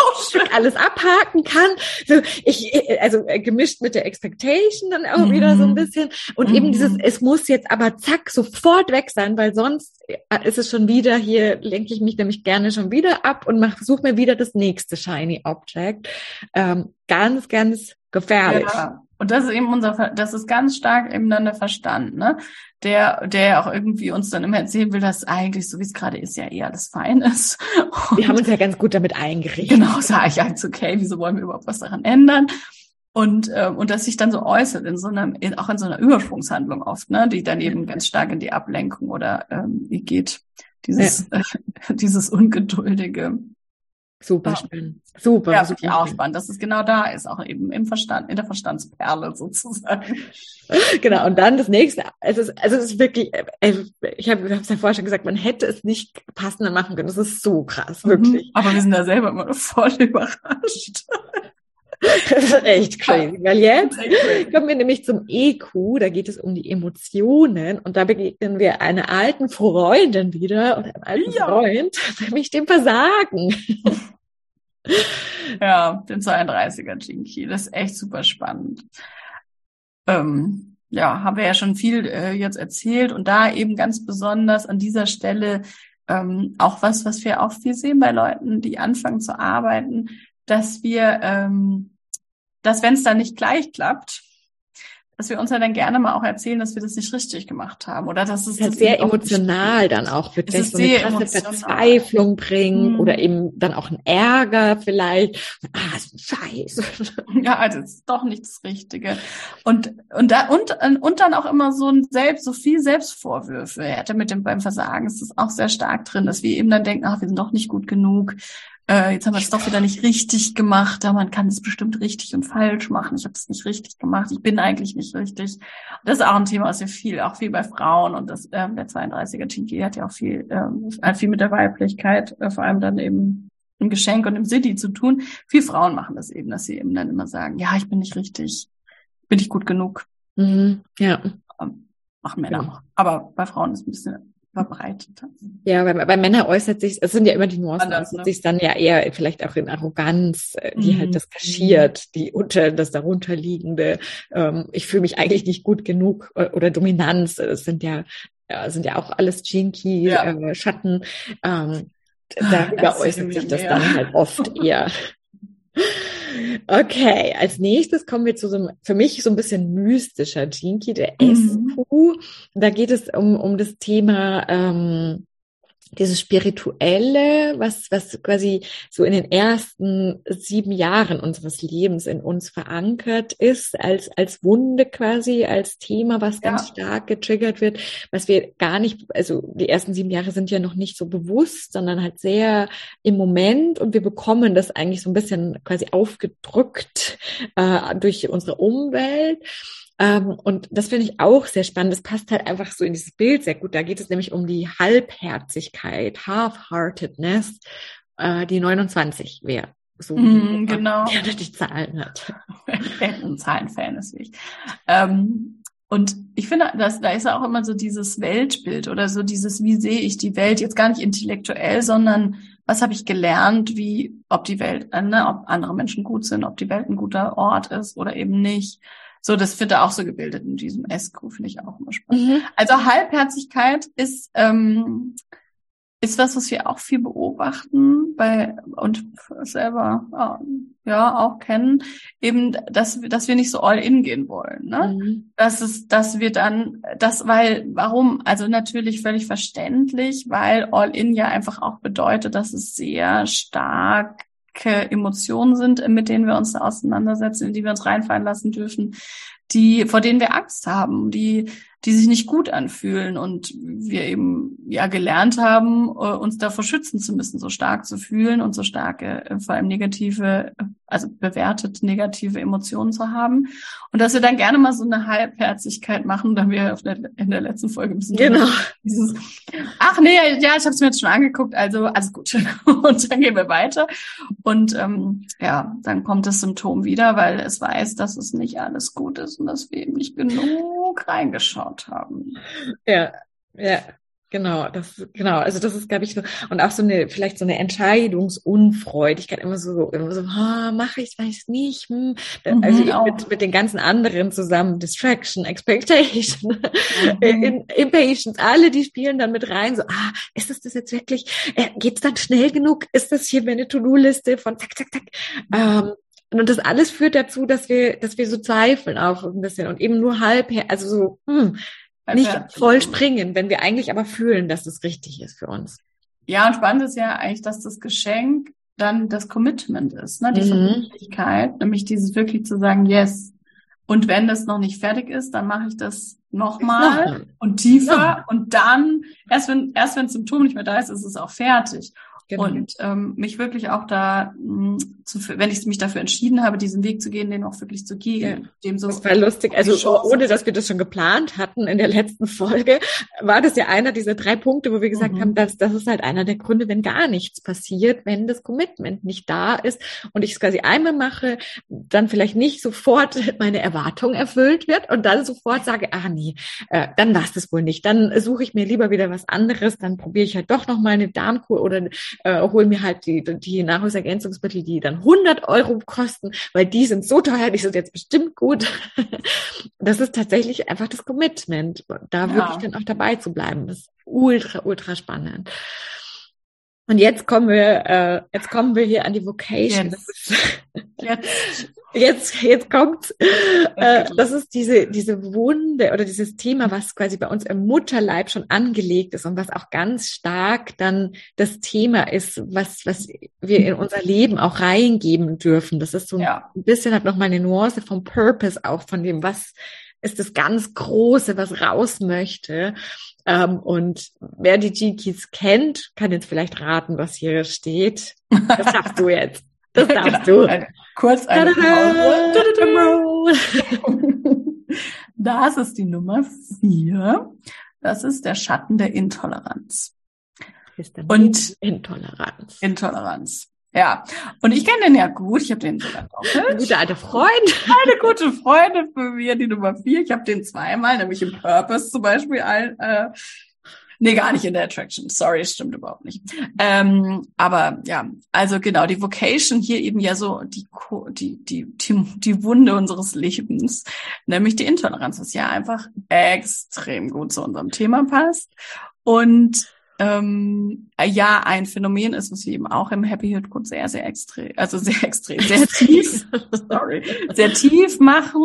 alles abhaken kann? So, ich, also äh, gemischt mit der Expectation dann auch mhm. wieder so ein bisschen. Und mhm. eben dieses, es muss jetzt aber zack, sofort weg sein, weil sonst äh, ist es schon wieder hier, lenke ich mich nämlich gerne schon wieder ab und suche mir wieder das nächste Shiny Object. Ähm, ganz, ganz gefährlich. Ja. Und das ist eben unser, das ist ganz stark eben dann der Verstand, ne? Der, der auch irgendwie uns dann immer erzählen will, dass eigentlich, so wie es gerade ist, ja eher alles fein ist. Und wir haben uns ja ganz gut damit eingerichtet. Genau, sage ich als okay, wieso wollen wir überhaupt was daran ändern? Und, äh, und das sich dann so äußert in so einer, in, auch in so einer Übersprungshandlung oft, ne, die dann eben ganz stark in die Ablenkung oder ähm, wie geht dieses, ja. äh, dieses ungeduldige Super ja. spannend. Super. Ja, super auch spannend, dass es genau da ist, auch eben im Verstand, in der Verstandsperle sozusagen. genau. Und dann das nächste. Es ist, also es ist wirklich, äh, ich habe es ja vorher schon gesagt, man hätte es nicht passender machen können. Das ist so krass, mhm. wirklich. Aber wir sind da selber immer voll überrascht. Das ist echt crazy, weil jetzt kommen wir nämlich zum EQ, da geht es um die Emotionen und da begegnen wir einer alten Freundin wieder oder einem alten ja. Freund, nämlich dem Versagen. Ja, den 32er Jinky, das ist echt super spannend. Ähm, ja, haben wir ja schon viel äh, jetzt erzählt und da eben ganz besonders an dieser Stelle ähm, auch was, was wir auch viel sehen bei Leuten, die anfangen zu arbeiten, dass wir, ähm, dass wenn es dann nicht gleich klappt, dass wir uns ja dann gerne mal auch erzählen, dass wir das nicht richtig gemacht haben oder dass es halt sehr emotional dann auch wirklich so eine krasse Verzweiflung bringt hm. oder eben dann auch ein Ärger vielleicht. Ah, ist ein Scheiß. Ja, also es ist doch nicht das Richtige. Und und da und und dann auch immer so ein selbst so viel Selbstvorwürfe. Er hatte mit dem beim Versagen ist das auch sehr stark drin, dass wir eben dann denken, ach, wir sind doch nicht gut genug äh, jetzt haben wir es doch wieder nicht richtig gemacht, aber man kann es bestimmt richtig und falsch machen. Ich habe es nicht richtig gemacht, ich bin eigentlich nicht richtig. Das ist auch ein Thema, was wir viel, auch viel bei Frauen und das ähm, der 32er TG hat ja auch viel, ähm, viel mit der Weiblichkeit, äh, vor allem dann eben im Geschenk und im City zu tun. Viele Frauen machen das eben, dass sie eben dann immer sagen, ja, ich bin nicht richtig, bin ich gut genug. Mhm, ja. Ähm, machen Männer ja. auch. Aber bei Frauen ist es ein bisschen verbreitet. Ja, bei, bei Männern äußert sich, es sind ja immer die Nuancen, Anders, äußert ne? sich dann ja eher vielleicht auch in Arroganz, äh, die mhm. halt das kaschiert, die unter, das darunterliegende, ähm, ich fühle mich eigentlich nicht gut genug äh, oder Dominanz, das sind ja, ja sind ja auch alles Jinky, ja. äh, Schatten, ähm, darüber äußert sich das dann halt oft eher. Okay, als nächstes kommen wir zu so einem, für mich so ein bisschen mystischer Jinky, der mhm. SQ. Da geht es um, um das Thema ähm, dieses Spirituelle, was, was quasi so in den ersten sieben Jahren unseres Lebens in uns verankert ist, als, als Wunde quasi, als Thema, was ja. ganz stark getriggert wird, was wir gar nicht, also die ersten sieben Jahre sind ja noch nicht so bewusst, sondern halt sehr im Moment und wir bekommen das eigentlich so ein bisschen quasi aufgedrückt äh, durch unsere Umwelt. Ähm, und das finde ich auch sehr spannend. Das passt halt einfach so in dieses Bild sehr gut. Da geht es nämlich um die Halbherzigkeit, Half-Heartedness, äh, die 29 wäre. So mm, genau. Der die Zahlen hat. ein Zahlenfan ist wie ich. Ähm, und ich finde, dass, da ist ja auch immer so dieses Weltbild oder so dieses, wie sehe ich die Welt, jetzt gar nicht intellektuell, sondern was habe ich gelernt, wie, ob die Welt, ne, ob andere Menschen gut sind, ob die Welt ein guter Ort ist oder eben nicht. So, das wird da auch so gebildet in diesem SQ, finde ich auch immer spannend. Mhm. Also Halbherzigkeit ist, ähm, ist was, was wir auch viel beobachten bei und selber ja auch kennen, eben, dass dass wir nicht so all in gehen wollen, ne? Mhm. Das ist, dass wir dann, das, weil, warum? Also natürlich völlig verständlich, weil all in ja einfach auch bedeutet, dass es sehr stark Emotionen sind, mit denen wir uns auseinandersetzen, in die wir uns reinfallen lassen dürfen, die, vor denen wir Angst haben, die, die sich nicht gut anfühlen und wir eben ja gelernt haben, äh, uns davor schützen zu müssen, so stark zu fühlen und so starke, äh, vor allem negative also bewertet, negative Emotionen zu haben. Und dass wir dann gerne mal so eine Halbherzigkeit machen, da wir der, in der letzten Folge ein bisschen genau. dieses, ach nee, ja, ich habe es mir jetzt schon angeguckt, also alles gut. Und dann gehen wir weiter. Und ähm, ja, dann kommt das Symptom wieder, weil es weiß, dass es nicht alles gut ist und dass wir eben nicht genug reingeschaut haben. Ja, ja. Genau, das, genau, also das ist, glaube ich, so, und auch so eine, vielleicht so eine Entscheidungsunfreudigkeit, immer so, immer so, oh, mache ich, weiß nicht, hm. Mhm, also mhm, mit, mit den ganzen anderen zusammen, Distraction, Expectation, mhm. Impatience, alle, die spielen dann mit rein, so, ah, ist das das jetzt wirklich, äh, geht's dann schnell genug? Ist das hier meine To-Do-Liste von zack, zack, zack? Ähm, und das alles führt dazu, dass wir, dass wir so zweifeln auch ein bisschen und eben nur halb, also so, hm, nicht voll springen, wenn wir eigentlich aber fühlen, dass es richtig ist für uns. Ja, und spannend ist ja eigentlich, dass das Geschenk dann das Commitment ist, ne? die mhm. Verbindlichkeit, nämlich dieses wirklich zu sagen, yes. Und wenn das noch nicht fertig ist, dann mache ich das nochmal noch und tiefer ja. und dann, erst wenn, erst wenn das Symptom nicht mehr da ist, ist es auch fertig. Genau. Und ähm, mich wirklich auch da, mh, hm, zu, wenn ich mich dafür entschieden habe, diesen Weg zu gehen, den auch wirklich zu gehen. Ja. Dem so das war lustig. Also ohne, dass wir das schon geplant hatten in der letzten Folge, war das ja einer dieser drei Punkte, wo wir gesagt mhm. haben, dass das ist halt einer der Gründe, wenn gar nichts passiert, wenn das Commitment nicht da ist und ich es quasi einmal mache, dann vielleicht nicht sofort meine Erwartung erfüllt wird und dann sofort sage, ah nee, äh, dann war es wohl nicht. Dann suche ich mir lieber wieder was anderes, dann probiere ich halt doch noch mal eine Darmkur oder äh, hole mir halt die, die Nahrungsergänzungsmittel, die dann 100 Euro kosten, weil die sind so teuer, die sind jetzt bestimmt gut. das ist tatsächlich einfach das Commitment, da ja. wirklich dann auch dabei zu bleiben. Das ist ultra, ultra spannend. Und jetzt kommen wir, äh, jetzt kommen wir hier an die Vocation. Jetzt, jetzt. Jetzt, jetzt kommt, äh, das ist diese, diese Wunde oder dieses Thema, was quasi bei uns im Mutterleib schon angelegt ist und was auch ganz stark dann das Thema ist, was, was wir in unser Leben auch reingeben dürfen. Das ist so ja. ein bisschen hat noch mal eine Nuance vom Purpose auch, von dem, was ist das ganz Große, was raus möchte. Ähm, und wer die G-Keys kennt, kann jetzt vielleicht raten, was hier steht. Das darfst du jetzt. Das darfst du. Kurz eine Das ist die Nummer vier. Das ist der Schatten der Intoleranz. Und Intoleranz. Intoleranz. Ja, und ich kenne den ja gut. Ich habe den sogar doppelt. Ein guter alter Freund. Eine gute Freundin für mir, die Nummer vier. Ich habe den zweimal, nämlich im Purpose zum Beispiel. Ein, äh, nee, gar nicht in der Attraction. Sorry, stimmt überhaupt nicht. Ähm, aber ja, also genau, die Vocation hier eben ja so die, die, die, die, die Wunde unseres Lebens, nämlich die Intoleranz, was ja einfach extrem gut zu unserem Thema passt. Und ähm, ja ein Phänomen ist, was wir eben auch im Happy Hit Code sehr, sehr extrem, also sehr extrem, sehr tief, sorry, sehr tief machen,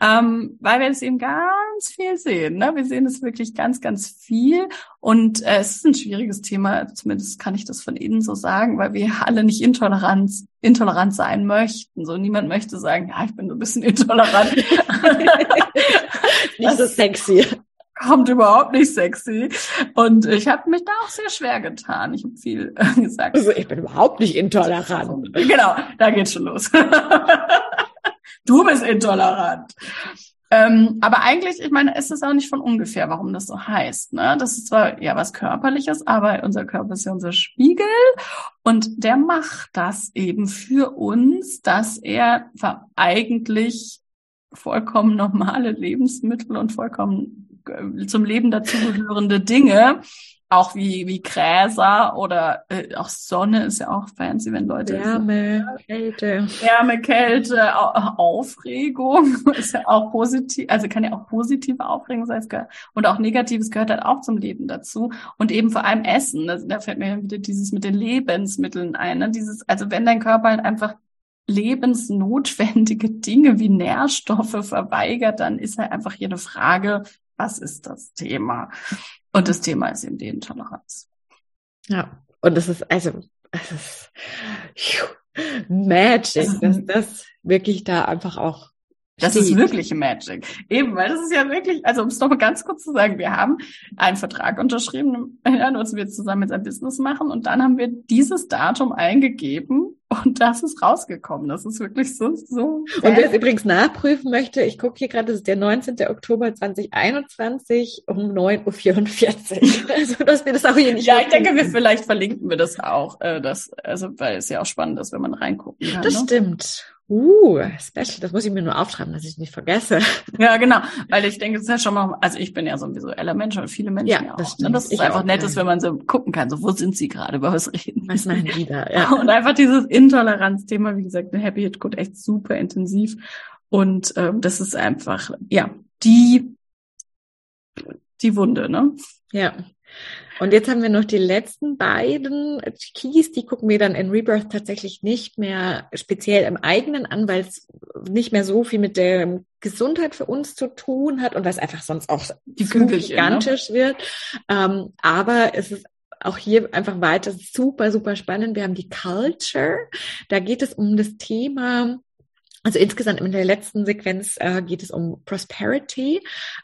ähm, weil wir das eben ganz viel sehen. Ne? Wir sehen es wirklich ganz, ganz viel und äh, es ist ein schwieriges Thema, zumindest kann ich das von Ihnen so sagen, weil wir alle nicht intolerant, intolerant sein möchten. So niemand möchte sagen, ja, ich bin so ein bisschen intolerant. nicht so sexy kommt überhaupt nicht sexy. Und ich habe mich da auch sehr schwer getan. Ich habe viel äh, gesagt. Also ich bin überhaupt nicht intolerant. Genau, da geht's schon los. du bist intolerant. Ähm, aber eigentlich, ich meine, ist es auch nicht von ungefähr, warum das so heißt. Ne? Das ist zwar ja was Körperliches, aber unser Körper ist ja unser Spiegel und der macht das eben für uns, dass er eigentlich vollkommen normale Lebensmittel und vollkommen zum Leben dazugehörende Dinge, auch wie, wie Gräser oder äh, auch Sonne ist ja auch fancy, wenn Leute. Wärme, so, Kälte. Wärme, Kälte, Aufregung ist ja auch positiv, also kann ja auch positive Aufregung sein. Und auch Negatives gehört halt auch zum Leben dazu. Und eben vor allem Essen. Da, da fällt mir wieder dieses mit den Lebensmitteln ein. Ne? Dieses, also wenn dein Körper halt einfach lebensnotwendige Dinge wie Nährstoffe verweigert, dann ist halt einfach hier eine Frage, was ist das Thema? Und das Thema ist eben die Intoleranz. Ja, und es ist also, es ist Magic, dass das wirklich da einfach auch das ist wirklich Magic. Eben, weil das ist ja wirklich, also um es noch mal ganz kurz zu sagen, wir haben einen Vertrag unterschrieben, dass wir zusammen jetzt ein Business machen und dann haben wir dieses Datum eingegeben Und das ist rausgekommen. Das ist wirklich so, so. Und wer es übrigens nachprüfen möchte, ich gucke hier gerade, das ist der 19. Oktober 2021 um 9.44 Uhr. Also, dass wir das auch hier nicht Ja, ich denke, wir vielleicht verlinken wir das auch, äh, das, also, weil es ja auch spannend ist, wenn man reingucken kann. Das ne? stimmt. Uh, special, das muss ich mir nur aufschreiben, dass ich nicht vergesse. Ja, genau, weil ich denke, es ist ja schon mal, also ich bin ja so ein visueller Mensch und viele Menschen Ja, ja, das auch. stimmt. Ne? Das ist Ich einfach auch, nett, ist, wenn man so gucken kann, so wo sind sie gerade, über was reden. Was machen die da? Ja. Und einfach dieses Intoleranzthema, wie gesagt, eine Happy Hit Code echt super intensiv. Und ähm, das ist einfach, ja, die, die Wunde, ne? Ja. Und jetzt haben wir noch die letzten beiden Keys, die gucken wir dann in Rebirth tatsächlich nicht mehr speziell im eigenen an, weil es nicht mehr so viel mit der Gesundheit für uns zu tun hat und weil es einfach sonst auch Die zu ne? gigantisch wird. Ähm, aber es ist auch hier einfach weiter super, super spannend. Wir haben die Culture. Da geht es um das Thema, also insgesamt in der letzten Sequenz äh, geht es um Prosperity,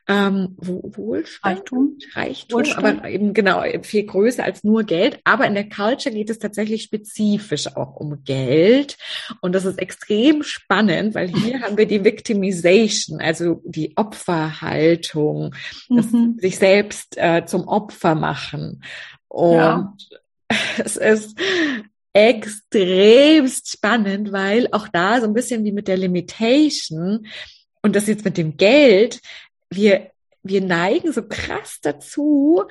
ähm, Wo- Wohlstand, Reichtum. Reichtum, Wohlstand. aber eben genau viel größer als nur Geld. Aber in der Culture geht es tatsächlich spezifisch auch um Geld. Und das ist extrem spannend, weil hier haben wir die Victimization, also die Opferhaltung, Mhm. sich selbst äh, zum Opfer machen. Und Ja. es ist extremst spannend, weil auch da so ein bisschen wie mit der Limitation und das jetzt mit dem Geld, wir, wir neigen so krass dazu,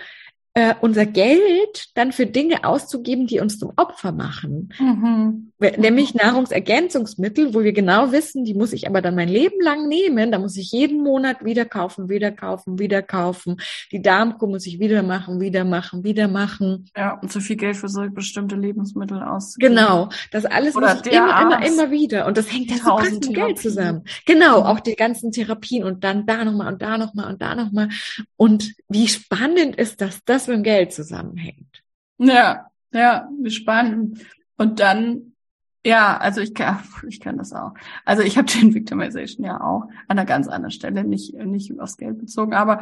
äh, unser Geld dann für Dinge auszugeben, die uns zum Opfer machen. Mhm. Nämlich Nahrungsergänzungsmittel, wo wir genau wissen, die muss ich aber dann mein Leben lang nehmen. Da muss ich jeden Monat wieder kaufen, wieder kaufen, wieder kaufen. Die Darmkur muss ich wieder machen, wieder machen, wieder machen. Ja, und zu viel Geld für so bestimmte Lebensmittel auszugeben. Genau, das alles Oder muss ich immer, immer, immer wieder. Und das hängt ja so krass mit Geld zusammen. Genau, Mhm. auch die ganzen Therapien und dann da nochmal und da nochmal und da nochmal. Und wie spannend ist, dass das mit dem Geld zusammenhängt. Ja, ja, spannend. Und dann, ja, also ich kann, ich kann das auch. Also ich habe den Victimization ja auch an einer ganz anderen Stelle, nicht nicht aufs Geld bezogen, aber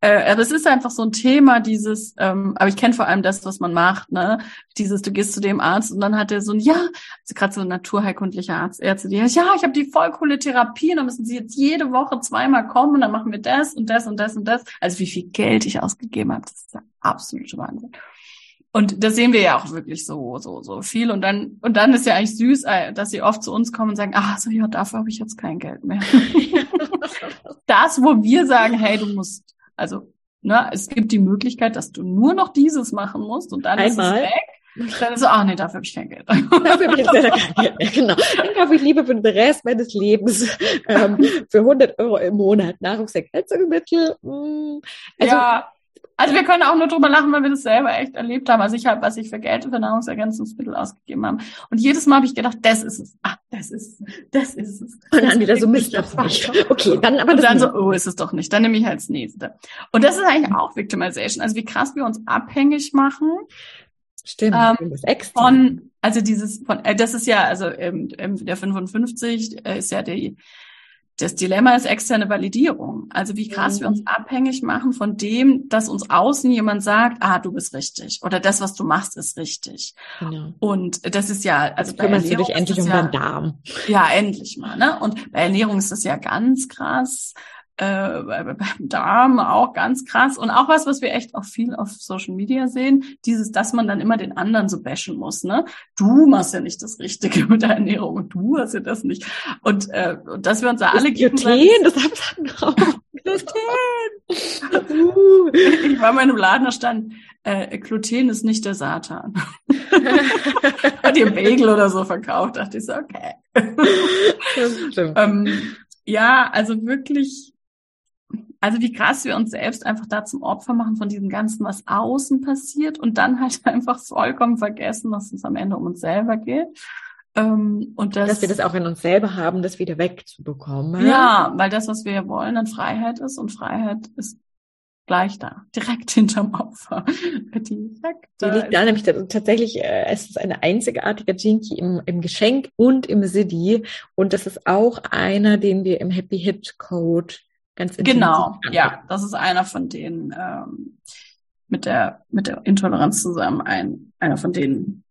äh, aber es ist einfach so ein Thema, dieses, ähm, aber ich kenne vor allem das, was man macht, ne? Dieses, du gehst zu dem Arzt und dann hat er so ein, ja, also gerade so ein naturheilkundlicher Arzt, Ärzte, die ja, ich habe die voll coole Therapie, und dann müssen sie jetzt jede Woche zweimal kommen und dann machen wir das und das und das und das. Also wie viel Geld ich ausgegeben habe, das ist der absolute Wahnsinn. Und das sehen wir ja auch wirklich so, so, so viel. Und dann, und dann ist ja eigentlich süß, äh, dass sie oft zu uns kommen und sagen, ach so, ja, dafür habe ich jetzt kein Geld mehr. das, wo wir sagen, hey, du musst, also, ne, es gibt die Möglichkeit, dass du nur noch dieses machen musst und dann Einmal. ist es weg. Dann ist so, ach nee, dafür habe ich kein Geld. Dafür habe ich jetzt leider kein Geld mehr. Genau. Dann kaufe ich lieber für den Rest meines Lebens ähm, für 100 Euro im Monat Nahrungsergänzungsmittel. Mm, Also, ja. Also wir können auch nur drüber lachen, weil wir das selber echt erlebt haben. Also ich habe, was ich für Geld für Nahrungsergänzungsmittel ausgegeben habe. Und jedes Mal habe ich gedacht, das ist es. Ah, das ist es. Das ist es. und dann wieder so ist Mist das das nicht. Okay, dann aber Und das dann so, oh, ist es doch nicht. Dann nehme ich halt das nächste. Und das ist eigentlich auch Victimization. Also wie krass wir uns abhängig machen Stimmt, ähm, von, also dieses, von, äh, das ist ja, also ähm, der 55 äh, ist ja die, das Dilemma ist externe Validierung. Also wie krass wir uns Mhm. abhängig machen von dem, dass uns außen jemand sagt, ah, du bist richtig. Oder das, was du machst, ist richtig. Genau. Und das ist ja, also Jetzt kümmerst du dich ist endlich um ja, deinen Darm. ja, endlich mal, ne? Und bei Ernährung ist das ja ganz krass. Äh, bei- bei- beim Darm auch ganz krass. Und auch was, was wir echt auch viel auf Social Media sehen, dieses, dass man dann immer den anderen so bashen muss, ne? Du machst ja nicht das Richtige mit der Ernährung und du hast ja das nicht. Und, äh, und dass wir uns da alle Das Gluten, das haben wir auch. Uh. Ich war mal in einem Laden, da stand, äh, Gluten ist nicht der Satan. Hat ihr Bagel oder so verkauft, dachte ich so, okay. Ähm, ja, also wirklich, also wie krass wir uns selbst einfach da zum Opfer machen von diesem Ganzen, was außen passiert und dann halt einfach vollkommen vergessen, dass es am Ende um uns selber geht. Ähm, und das, Dass wir das auch in uns selber haben, das wieder wegzubekommen. ja, weil das, was wir wollen, dann Freiheit ist und Freiheit ist gleich da, direkt hinterm Opfer. Direkt Die da liegt da nämlich tatsächlich, äh, es ist eine einzigartige Jinky im, im Geschenk und im Siddhi. Und das ist auch einer, den wir im Happy Hit Code ganz intensiv Genau, ja, das ist einer von denen ähm, mit der mit der Intoleranz zusammen ein einer von denen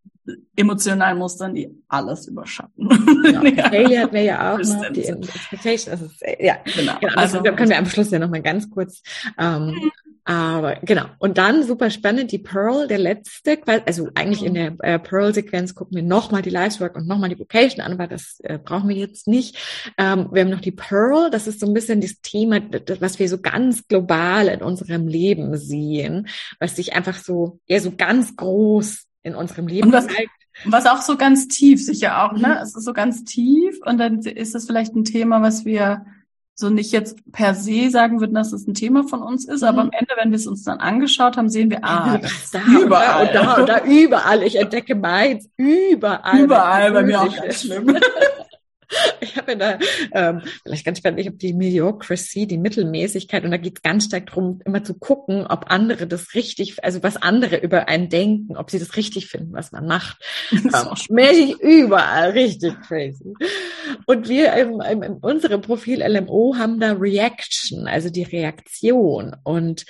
emotionalen Mustern, die alles überschatten. Genau. ja. Failure hatten wir ja auch noch, die Expectation, also, ja, genau. genau. Also, können wir am Schluss ja nochmal ganz kurz ähm, aber genau. Und dann super spannend, die Pearl, der letzte, also eigentlich in der äh, Pearl-Sequenz gucken wir nochmal die Lifework und nochmal die Vocation an, aber das äh, brauchen wir jetzt nicht. Ähm, wir haben noch die Pearl, das ist so ein bisschen das Thema, das, was wir so ganz global in unserem Leben sehen, was sich einfach so, ja, so ganz groß in unserem Leben und was, zeigt. Was auch so ganz tief sicher auch, ne? Mhm. Es ist so ganz tief und dann ist es vielleicht ein Thema, was wir so nicht jetzt per se sagen würden, dass es ein Thema von uns ist, mhm. aber am Ende, wenn wir es uns dann angeschaut haben, sehen wir, ah, da überall. Und da, und da, überall. Ich entdecke meins überall. Überall, bei mir auch ganz schlimm. Ich habe da ähm, vielleicht ganz spannend, ich habe die Mediocracy, die Mittelmäßigkeit und da geht es ganz stark darum, immer zu gucken, ob andere das richtig, also was andere über einen denken, ob sie das richtig finden, was man macht. Das ähm, mäßig überall richtig crazy. Und wir im, im, in unserem Profil LMO haben da Reaction, also die Reaktion. Und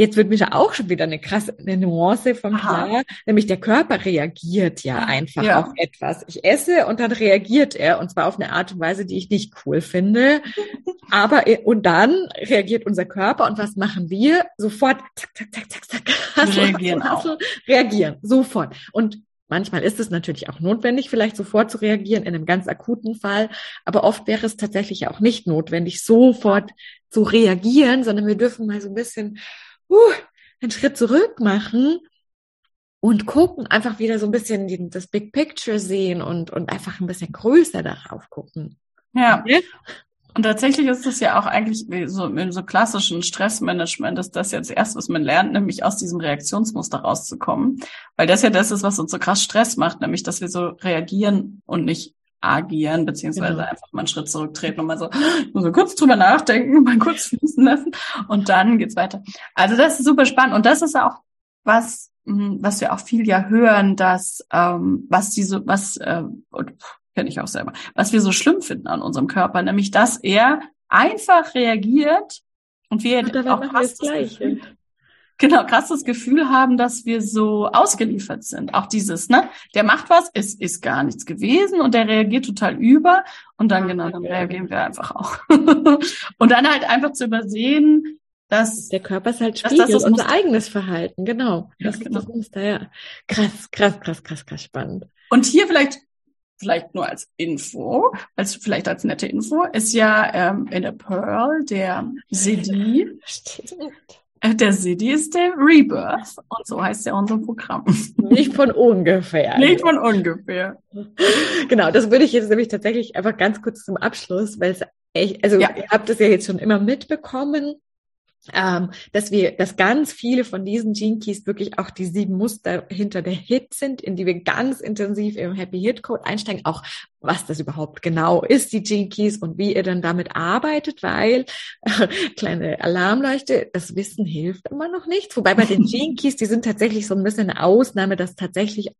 Jetzt wird mir da auch schon wieder eine krasse eine Nuance von klar, nämlich der Körper reagiert ja einfach ja. auf etwas. Ich esse und dann reagiert er und zwar auf eine Art und Weise, die ich nicht cool finde. Aber und dann reagiert unser Körper und was machen wir? Sofort zack zack zack zack zack. Hassel, reagieren Hassel, reagieren sofort und Manchmal ist es natürlich auch notwendig, vielleicht sofort zu reagieren in einem ganz akuten Fall, aber oft wäre es tatsächlich auch nicht notwendig, sofort zu reagieren, sondern wir dürfen mal so ein bisschen uh, einen Schritt zurück machen und gucken, einfach wieder so ein bisschen die, das Big Picture sehen und, und einfach ein bisschen größer darauf gucken. Ja. ja? Und tatsächlich ist es ja auch eigentlich so im so klassischen Stressmanagement ist das jetzt erst, was man lernt, nämlich aus diesem Reaktionsmuster rauszukommen. Weil das ja das ist, was uns so krass Stress macht, nämlich, dass wir so reagieren und nicht agieren, beziehungsweise genau. einfach mal einen Schritt zurücktreten und mal so, so kurz drüber nachdenken, mal kurz fließen lassen und dann geht's weiter. Also das ist super spannend und das ist auch was, hm, was wir auch viel ja hören, dass ähm, was diese, was äh, kenne ich auch selber, was wir so schlimm finden an unserem Körper, nämlich dass er einfach reagiert und wir auch das Gleiche genau krass das Gefühl haben, dass wir so ausgeliefert sind. Auch dieses, ne, der macht was, es ist gar nichts gewesen und der reagiert total über und dann genau, dann reagieren wir einfach auch. und dann halt einfach zu übersehen, dass der Körper ist halt Spiegel, das, das unser eigenes Verhalten, genau. Das ja, genau. ist das Muster, ja. Krass, krass, krass, krass, krass spannend. Und hier vielleicht vielleicht nur als Info, als vielleicht als nette Info, ist ja ähm, in der Pearl der CD. Der City ist der Rebirth und so heißt ja unser Programm. Nicht von ungefähr. Nicht von ungefähr. Genau, das würde ich jetzt nämlich tatsächlich einfach ganz kurz zum Abschluss, weil es echt, also ja. ihr habt es ja jetzt schon immer mitbekommen, ähm, dass wir, dass ganz viele von diesen Gene Keys wirklich auch die sieben Muster hinter der Hit sind, in die wir ganz intensiv im Happy Hit Code einsteigen, auch was das überhaupt genau ist, die Gene Keys und wie ihr dann damit arbeitet, weil äh, kleine Alarmleuchte, das Wissen hilft immer noch nicht. Wobei bei den Gene Keys, die sind tatsächlich so ein bisschen eine Ausnahme, dass tatsächlich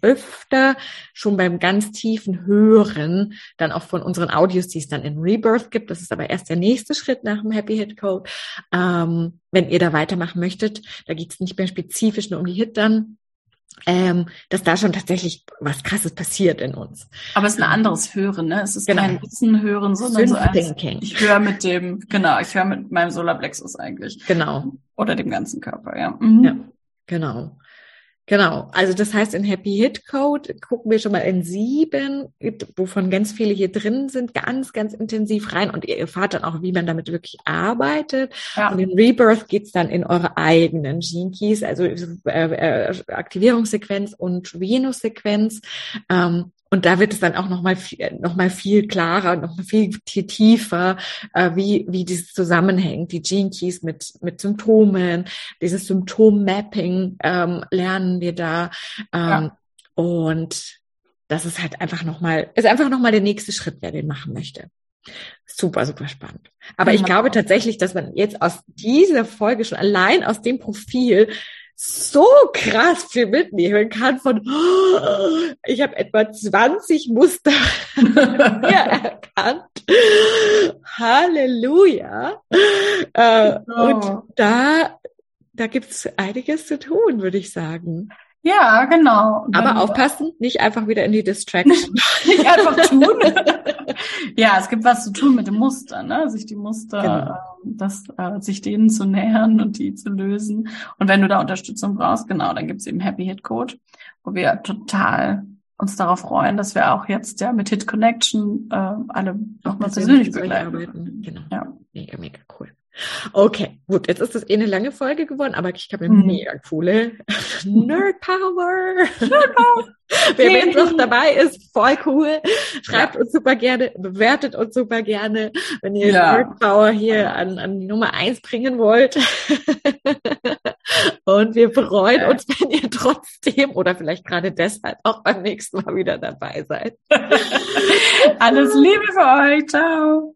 öfter schon beim ganz tiefen Hören dann auch von unseren Audios, die es dann in Rebirth gibt. Das ist aber erst der nächste Schritt nach dem Happy Hit Code. Ähm, wenn ihr da weitermachen möchtet, da geht es nicht mehr spezifisch nur um die Hit dann, ähm, dass da schon tatsächlich was Krasses passiert in uns. Aber es ist ein anderes Hören, ne? Es ist genau. kein Wissen hören, sondern so als, ich höre mit dem, genau, ich höre mit meinem Solarplexus eigentlich. Genau. Oder dem ganzen Körper, ja. Mhm. Ja, genau. Genau, also das heißt, in Happy Hit Code gucken wir schon mal in sieben, wovon ganz viele hier drin sind, ganz, ganz intensiv rein und ihr erfahrt dann auch, wie man damit wirklich arbeitet. Ja. Und in Rebirth geht's dann in eure eigenen Gene Keys, also äh, äh, Aktivierungssequenz und Venus-Sequenz. Ähm, und da wird es dann auch nochmal noch mal viel klarer, noch mal viel tiefer, äh, wie, wie dieses zusammenhängt, die Gene Keys mit, mit Symptomen, dieses Symptom-Mapping ähm, lernen wir da. Ähm, ja. Und das ist halt einfach nochmal, ist einfach nochmal der nächste Schritt, wer den machen möchte. Super, super spannend. Aber ich glaube tatsächlich, dass man jetzt aus dieser Folge schon allein aus dem Profil so krass viel mitnehmen kann von, oh, ich habe etwa 20 Muster erkannt. Halleluja. Äh, oh. Und da, da gibt's einiges zu tun, würde ich sagen. Ja, genau. Aber aufpassen, nicht einfach wieder in die Distraction. nicht einfach tun. ja, es gibt was zu tun mit dem Muster, ne? Sich die Muster, genau. äh, das, äh, sich denen zu nähern und die zu lösen. Und wenn du da Unterstützung brauchst, genau, dann gibt's eben Happy Hit Code, wo wir total uns darauf freuen, dass wir auch jetzt ja mit Hit Connection äh, alle nochmal persönlich begleiten. Genau. Ja. Mega, mega cool. Okay, gut, jetzt ist das eh eine lange Folge geworden, aber ich habe eine mhm. mega coole Nerd Power. Nerd Power. Wer jetzt noch dabei ist, voll cool. Schreibt ja. uns super gerne, bewertet uns super gerne, wenn ihr ja. Nerd Power hier an, an die Nummer eins bringen wollt. Und wir freuen uns, wenn ihr trotzdem oder vielleicht gerade deshalb auch beim nächsten Mal wieder dabei seid. Alles Liebe für euch. Ciao.